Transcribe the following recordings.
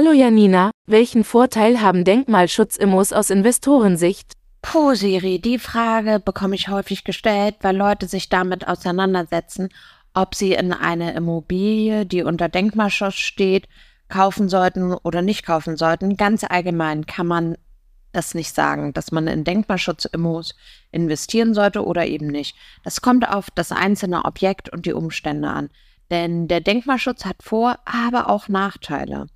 Hallo Janina, welchen Vorteil haben Denkmalschutzimmos aus Investorensicht? Puh, Siri, die Frage bekomme ich häufig gestellt, weil Leute sich damit auseinandersetzen, ob sie in eine Immobilie, die unter Denkmalschutz steht, kaufen sollten oder nicht kaufen sollten. Ganz allgemein kann man das nicht sagen, dass man in Denkmalschutzimmos investieren sollte oder eben nicht. Das kommt auf das einzelne Objekt und die Umstände an. Denn der Denkmalschutz hat Vor-, aber auch Nachteile.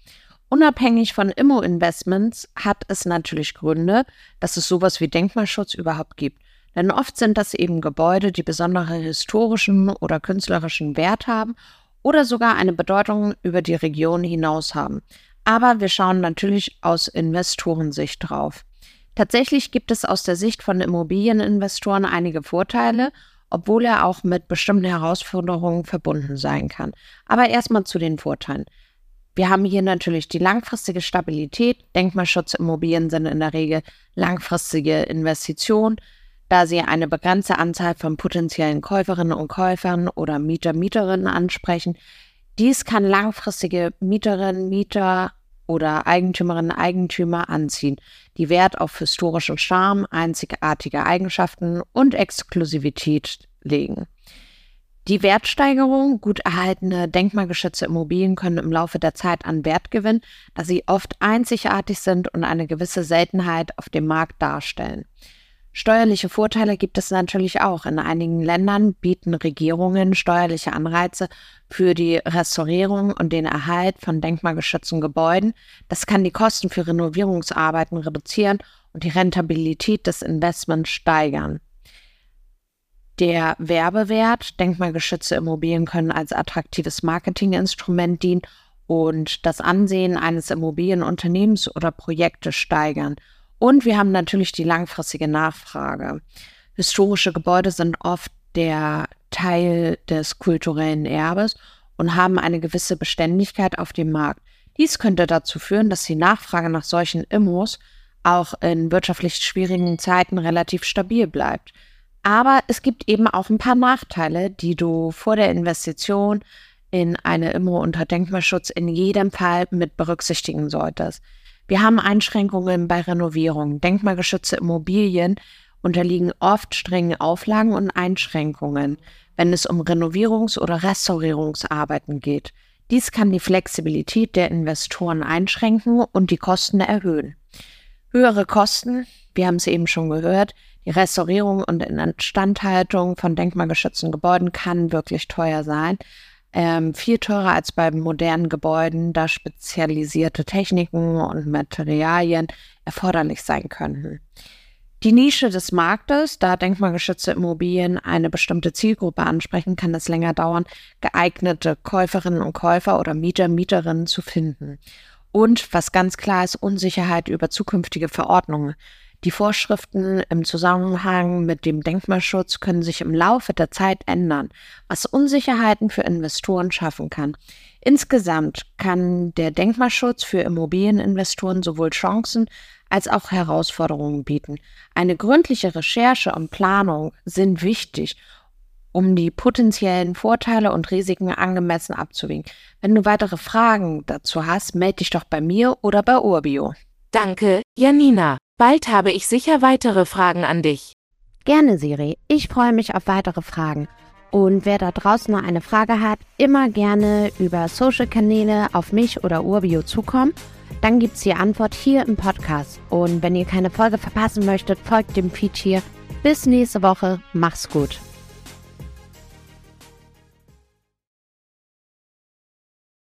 Unabhängig von Immo-Investments hat es natürlich Gründe, dass es sowas wie Denkmalschutz überhaupt gibt. Denn oft sind das eben Gebäude, die besondere historischen oder künstlerischen Wert haben oder sogar eine Bedeutung über die Region hinaus haben. Aber wir schauen natürlich aus Investorensicht drauf. Tatsächlich gibt es aus der Sicht von Immobilieninvestoren einige Vorteile, obwohl er auch mit bestimmten Herausforderungen verbunden sein kann. Aber erstmal zu den Vorteilen. Wir haben hier natürlich die langfristige Stabilität. Denkmalschutzimmobilien sind in der Regel langfristige Investitionen, da sie eine begrenzte Anzahl von potenziellen Käuferinnen und Käufern oder Mieter, Mieterinnen ansprechen. Dies kann langfristige Mieterinnen, Mieter oder Eigentümerinnen, Eigentümer anziehen, die Wert auf historischen Charme, einzigartige Eigenschaften und Exklusivität legen. Die Wertsteigerung, gut erhaltene, denkmalgeschützte Immobilien können im Laufe der Zeit an Wert gewinnen, da sie oft einzigartig sind und eine gewisse Seltenheit auf dem Markt darstellen. Steuerliche Vorteile gibt es natürlich auch. In einigen Ländern bieten Regierungen steuerliche Anreize für die Restaurierung und den Erhalt von denkmalgeschützten Gebäuden. Das kann die Kosten für Renovierungsarbeiten reduzieren und die Rentabilität des Investments steigern. Der Werbewert, denkmalgeschützte Immobilien können als attraktives Marketinginstrument dienen und das Ansehen eines Immobilienunternehmens oder Projektes steigern. Und wir haben natürlich die langfristige Nachfrage. Historische Gebäude sind oft der Teil des kulturellen Erbes und haben eine gewisse Beständigkeit auf dem Markt. Dies könnte dazu führen, dass die Nachfrage nach solchen Immos auch in wirtschaftlich schwierigen Zeiten relativ stabil bleibt. Aber es gibt eben auch ein paar Nachteile, die du vor der Investition in eine Immo unter Denkmalschutz in jedem Fall mit berücksichtigen solltest. Wir haben Einschränkungen bei Renovierung. Denkmalgeschützte Immobilien unterliegen oft strengen Auflagen und Einschränkungen, wenn es um Renovierungs- oder Restaurierungsarbeiten geht. Dies kann die Flexibilität der Investoren einschränken und die Kosten erhöhen. Höhere Kosten, wir haben es eben schon gehört, die Restaurierung und Instandhaltung von denkmalgeschützten Gebäuden kann wirklich teuer sein. Ähm, viel teurer als bei modernen Gebäuden, da spezialisierte Techniken und Materialien erforderlich sein könnten. Die Nische des Marktes, da denkmalgeschützte Immobilien eine bestimmte Zielgruppe ansprechen, kann es länger dauern, geeignete Käuferinnen und Käufer oder Mieter, Mieterinnen zu finden. Und was ganz klar ist, Unsicherheit über zukünftige Verordnungen. Die Vorschriften im Zusammenhang mit dem Denkmalschutz können sich im Laufe der Zeit ändern, was Unsicherheiten für Investoren schaffen kann. Insgesamt kann der Denkmalschutz für Immobilieninvestoren sowohl Chancen als auch Herausforderungen bieten. Eine gründliche Recherche und Planung sind wichtig, um die potenziellen Vorteile und Risiken angemessen abzuwägen. Wenn du weitere Fragen dazu hast, melde dich doch bei mir oder bei Urbio. Danke, Janina. Bald habe ich sicher weitere Fragen an dich. Gerne, Siri. Ich freue mich auf weitere Fragen. Und wer da draußen noch eine Frage hat, immer gerne über Social-Kanäle auf mich oder Urbio zukommen. Dann gibt es die Antwort hier im Podcast. Und wenn ihr keine Folge verpassen möchtet, folgt dem Feed hier. Bis nächste Woche. Mach's gut.